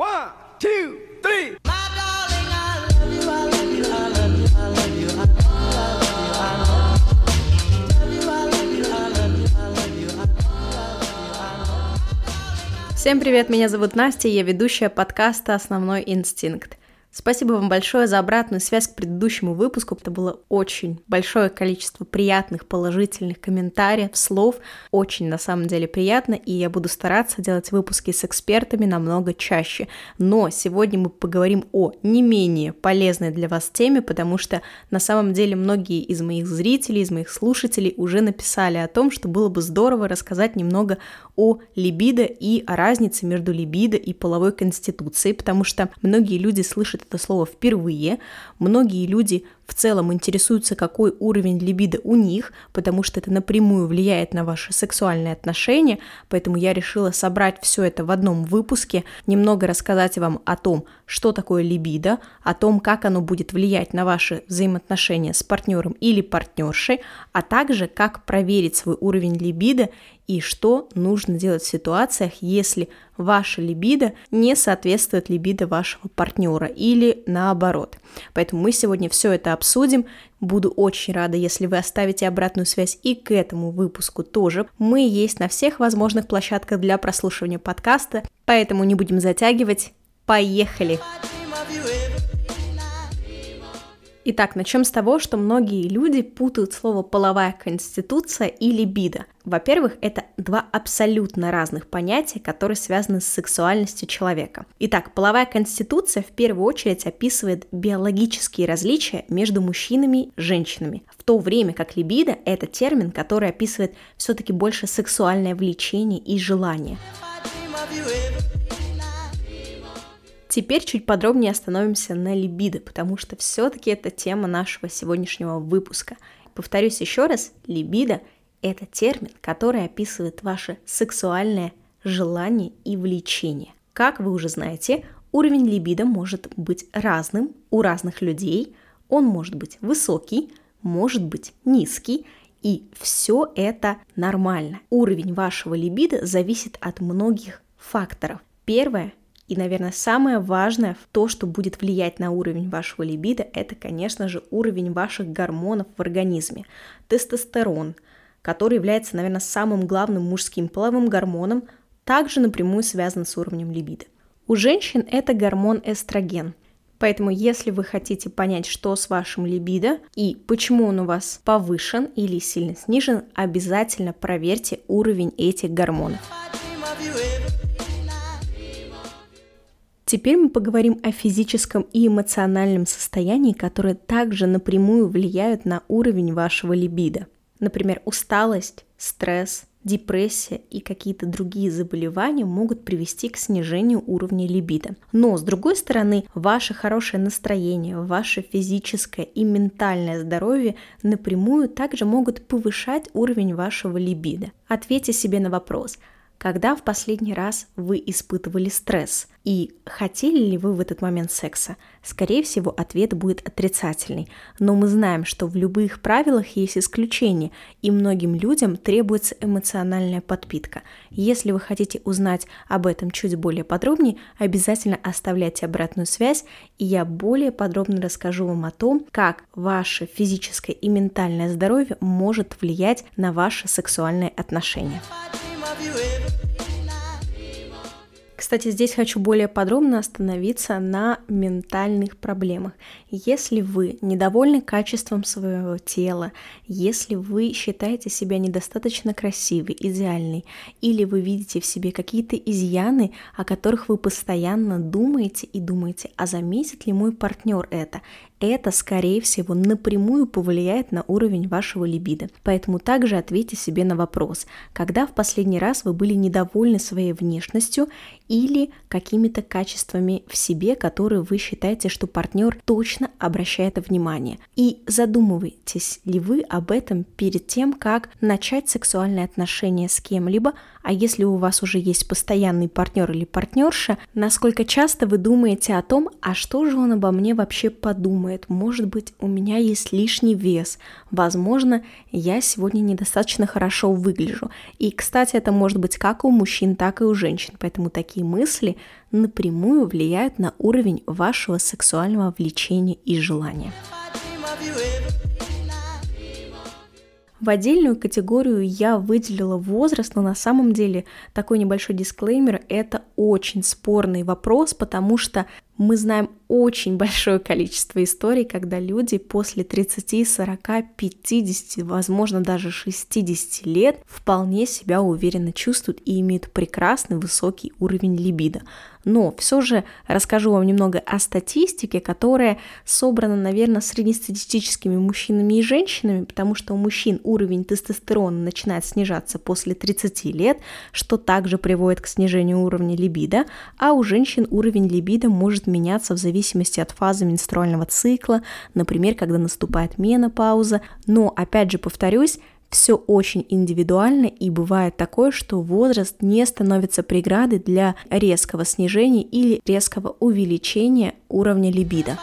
One, two, three. Всем привет, меня зовут Настя, я ведущая подкаста «Основной инстинкт». Спасибо вам большое за обратную связь к предыдущему выпуску. Это было очень большое количество приятных, положительных комментариев, слов. Очень на самом деле приятно, и я буду стараться делать выпуски с экспертами намного чаще. Но сегодня мы поговорим о не менее полезной для вас теме, потому что на самом деле многие из моих зрителей, из моих слушателей уже написали о том, что было бы здорово рассказать немного о либидо и о разнице между либидо и половой конституцией, потому что многие люди слышат это слово впервые, многие люди в целом интересуются, какой уровень либидо у них, потому что это напрямую влияет на ваши сексуальные отношения, поэтому я решила собрать все это в одном выпуске, немного рассказать вам о том, что такое либидо, о том, как оно будет влиять на ваши взаимоотношения с партнером или партнершей, а также как проверить свой уровень либидо и что нужно делать в ситуациях, если ваша либидо не соответствует либидо вашего партнера или наоборот. Поэтому мы сегодня все это обсудим. Буду очень рада, если вы оставите обратную связь и к этому выпуску тоже. Мы есть на всех возможных площадках для прослушивания подкаста, поэтому не будем затягивать. Поехали! Итак, начнем с того, что многие люди путают слово «половая конституция» и «либидо». Во-первых, это два абсолютно разных понятия, которые связаны с сексуальностью человека. Итак, половая конституция в первую очередь описывает биологические различия между мужчинами и женщинами, в то время как либидо – это термин, который описывает все-таки больше сексуальное влечение и желание. Теперь чуть подробнее остановимся на либидо, потому что все-таки это тема нашего сегодняшнего выпуска. Повторюсь еще раз, либидо – это термин, который описывает ваше сексуальное желание и влечение. Как вы уже знаете, уровень либидо может быть разным у разных людей, он может быть высокий, может быть низкий, и все это нормально. Уровень вашего либидо зависит от многих факторов. Первое и, наверное, самое важное, то, что будет влиять на уровень вашего либидо, это, конечно же, уровень ваших гормонов в организме. Тестостерон, который является, наверное, самым главным мужским половым гормоном, также напрямую связан с уровнем либидо. У женщин это гормон эстроген. Поэтому, если вы хотите понять, что с вашим либидо и почему он у вас повышен или сильно снижен, обязательно проверьте уровень этих гормонов. Теперь мы поговорим о физическом и эмоциональном состоянии, которые также напрямую влияют на уровень вашего либидо. Например, усталость, стресс, депрессия и какие-то другие заболевания могут привести к снижению уровня либидо. Но, с другой стороны, ваше хорошее настроение, ваше физическое и ментальное здоровье напрямую также могут повышать уровень вашего либидо. Ответьте себе на вопрос – когда в последний раз вы испытывали стресс? И хотели ли вы в этот момент секса? Скорее всего, ответ будет отрицательный. Но мы знаем, что в любых правилах есть исключения, и многим людям требуется эмоциональная подпитка. Если вы хотите узнать об этом чуть более подробнее, обязательно оставляйте обратную связь, и я более подробно расскажу вам о том, как ваше физическое и ментальное здоровье может влиять на ваши сексуальные отношения. Кстати, здесь хочу более подробно остановиться на ментальных проблемах. Если вы недовольны качеством своего тела, если вы считаете себя недостаточно красивой, идеальной, или вы видите в себе какие-то изъяны, о которых вы постоянно думаете и думаете, а заметит ли мой партнер это, это, скорее всего, напрямую повлияет на уровень вашего либидо. Поэтому также ответьте себе на вопрос, когда в последний раз вы были недовольны своей внешностью или какими-то качествами в себе, которые вы считаете, что партнер точно обращает внимание. И задумываетесь ли вы об этом перед тем, как начать сексуальные отношения с кем-либо, а если у вас уже есть постоянный партнер или партнерша, насколько часто вы думаете о том, а что же он обо мне вообще подумает, думает, может быть, у меня есть лишний вес, возможно, я сегодня недостаточно хорошо выгляжу. И, кстати, это может быть как у мужчин, так и у женщин, поэтому такие мысли напрямую влияют на уровень вашего сексуального влечения и желания. В отдельную категорию я выделила возраст, но на самом деле такой небольшой дисклеймер – это очень спорный вопрос, потому что мы знаем очень большое количество историй, когда люди после 30, 40, 50, возможно даже 60 лет вполне себя уверенно чувствуют и имеют прекрасный высокий уровень либидо. Но все же расскажу вам немного о статистике, которая собрана, наверное, среднестатистическими мужчинами и женщинами, потому что у мужчин уровень тестостерона начинает снижаться после 30 лет, что также приводит к снижению уровня либидо, а у женщин уровень либидо может меняться в зависимости от фазы менструального цикла, например, когда наступает менопауза. Но, опять же, повторюсь, все очень индивидуально и бывает такое, что возраст не становится преградой для резкого снижения или резкого увеличения уровня либидо.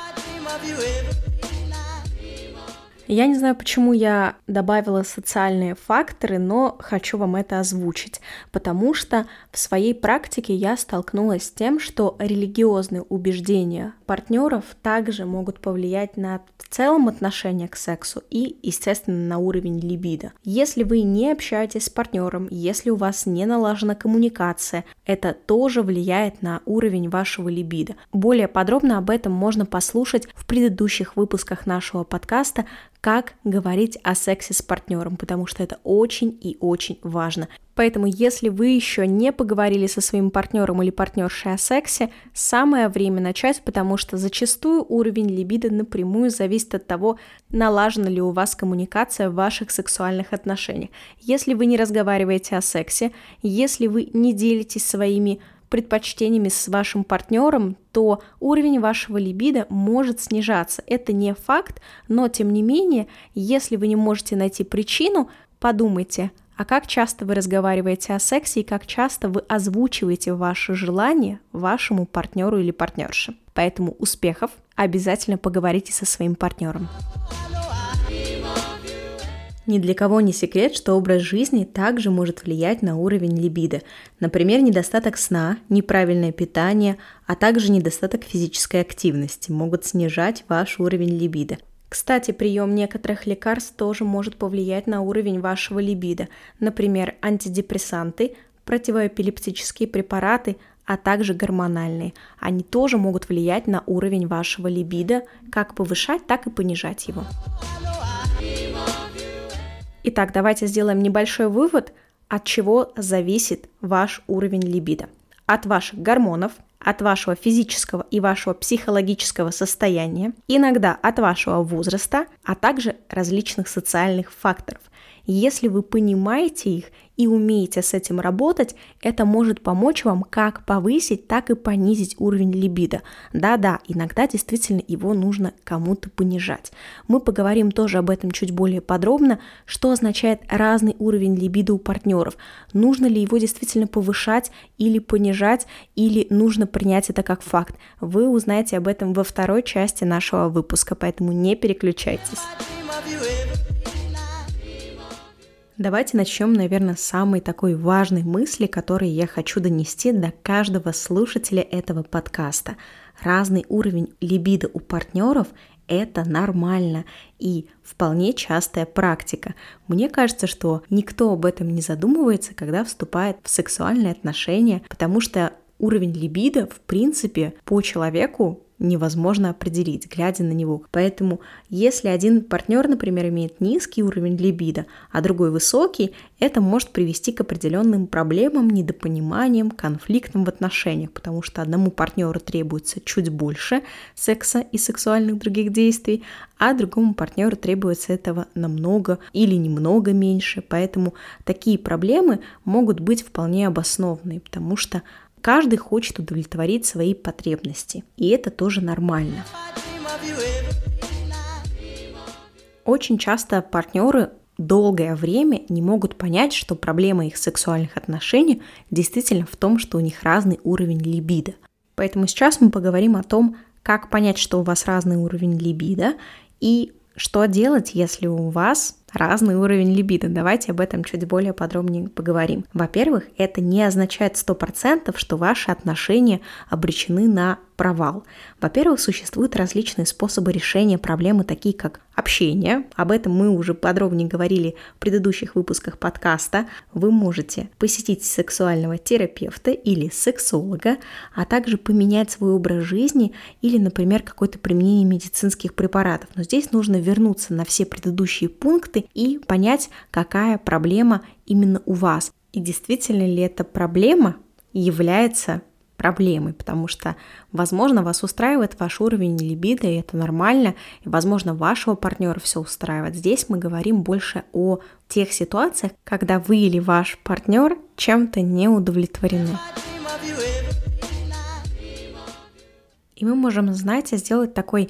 Я не знаю, почему я добавила социальные факторы, но хочу вам это озвучить, потому что в своей практике я столкнулась с тем, что религиозные убеждения партнеров также могут повлиять на в целом отношение к сексу и, естественно, на уровень либидо. Если вы не общаетесь с партнером, если у вас не налажена коммуникация, это тоже влияет на уровень вашего либидо. Более подробно об этом можно послушать в предыдущих выпусках нашего подкаста, как говорить о сексе с партнером, потому что это очень и очень важно. Поэтому, если вы еще не поговорили со своим партнером или партнершей о сексе, самое время начать, потому что зачастую уровень либидо напрямую зависит от того, налажена ли у вас коммуникация в ваших сексуальных отношениях. Если вы не разговариваете о сексе, если вы не делитесь своими предпочтениями с вашим партнером, то уровень вашего либидо может снижаться. Это не факт, но тем не менее, если вы не можете найти причину, подумайте, а как часто вы разговариваете о сексе и как часто вы озвучиваете ваши желания вашему партнеру или партнерше. Поэтому успехов! Обязательно поговорите со своим партнером. Ни для кого не секрет, что образ жизни также может влиять на уровень либидо. Например, недостаток сна, неправильное питание, а также недостаток физической активности могут снижать ваш уровень либидо. Кстати, прием некоторых лекарств тоже может повлиять на уровень вашего либидо. Например, антидепрессанты, противоэпилептические препараты, а также гормональные. Они тоже могут влиять на уровень вашего либидо, как повышать, так и понижать его. Итак, давайте сделаем небольшой вывод, от чего зависит ваш уровень либидо. От ваших гормонов, от вашего физического и вашего психологического состояния, иногда от вашего возраста, а также различных социальных факторов – если вы понимаете их и умеете с этим работать, это может помочь вам как повысить, так и понизить уровень либидо. Да-да, иногда действительно его нужно кому-то понижать. Мы поговорим тоже об этом чуть более подробно, что означает разный уровень либидо у партнеров. Нужно ли его действительно повышать или понижать, или нужно принять это как факт. Вы узнаете об этом во второй части нашего выпуска, поэтому не переключайтесь. Давайте начнем, наверное, с самой такой важной мысли, которую я хочу донести до каждого слушателя этого подкаста. Разный уровень либидо у партнеров это нормально и вполне частая практика. Мне кажется, что никто об этом не задумывается, когда вступает в сексуальные отношения, потому что уровень либидо, в принципе, по человеку невозможно определить, глядя на него. Поэтому, если один партнер, например, имеет низкий уровень либидо, а другой высокий, это может привести к определенным проблемам, недопониманиям, конфликтам в отношениях, потому что одному партнеру требуется чуть больше секса и сексуальных других действий, а другому партнеру требуется этого намного или немного меньше. Поэтому такие проблемы могут быть вполне обоснованные, потому что Каждый хочет удовлетворить свои потребности, и это тоже нормально. Очень часто партнеры долгое время не могут понять, что проблема их сексуальных отношений действительно в том, что у них разный уровень либидо. Поэтому сейчас мы поговорим о том, как понять, что у вас разный уровень либидо и что делать, если у вас разный уровень либидо. Давайте об этом чуть более подробнее поговорим. Во-первых, это не означает 100%, что ваши отношения обречены на провал. Во-первых, существуют различные способы решения проблемы, такие как общение. Об этом мы уже подробнее говорили в предыдущих выпусках подкаста. Вы можете посетить сексуального терапевта или сексолога, а также поменять свой образ жизни или, например, какое-то применение медицинских препаратов. Но здесь нужно вернуться на все предыдущие пункты и понять, какая проблема именно у вас. И действительно ли эта проблема является проблемой, потому что, возможно, вас устраивает ваш уровень либидо, и это нормально, и, возможно, вашего партнера все устраивает. Здесь мы говорим больше о тех ситуациях, когда вы или ваш партнер чем-то не удовлетворены. И мы можем, знаете, сделать такой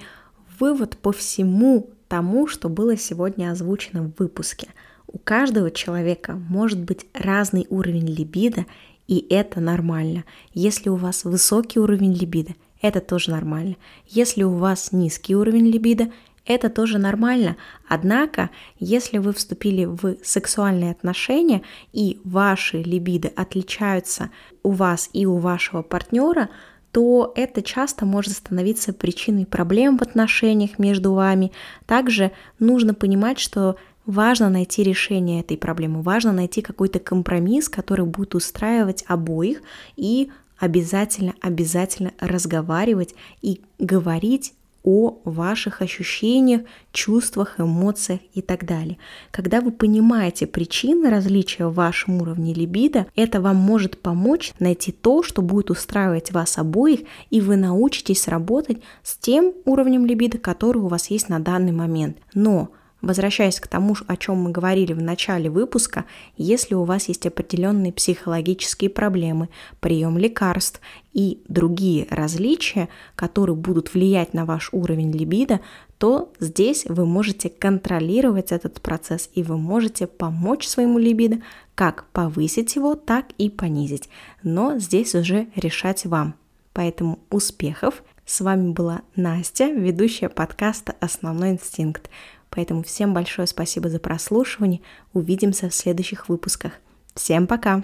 вывод по всему тому, что было сегодня озвучено в выпуске. У каждого человека может быть разный уровень либидо, и это нормально. Если у вас высокий уровень либидо, это тоже нормально. Если у вас низкий уровень либидо, это тоже нормально. Однако, если вы вступили в сексуальные отношения и ваши либиды отличаются у вас и у вашего партнера, то это часто может становиться причиной проблем в отношениях между вами. Также нужно понимать, что важно найти решение этой проблемы, важно найти какой-то компромисс, который будет устраивать обоих и обязательно, обязательно разговаривать и говорить о ваших ощущениях, чувствах, эмоциях и так далее. Когда вы понимаете причины различия в вашем уровне либидо, это вам может помочь найти то, что будет устраивать вас обоих, и вы научитесь работать с тем уровнем либидо, который у вас есть на данный момент. Но Возвращаясь к тому, о чем мы говорили в начале выпуска, если у вас есть определенные психологические проблемы, прием лекарств и другие различия, которые будут влиять на ваш уровень либидо, то здесь вы можете контролировать этот процесс и вы можете помочь своему либидо как повысить его, так и понизить. Но здесь уже решать вам. Поэтому успехов! С вами была Настя, ведущая подкаста «Основной инстинкт». Поэтому всем большое спасибо за прослушивание. Увидимся в следующих выпусках. Всем пока!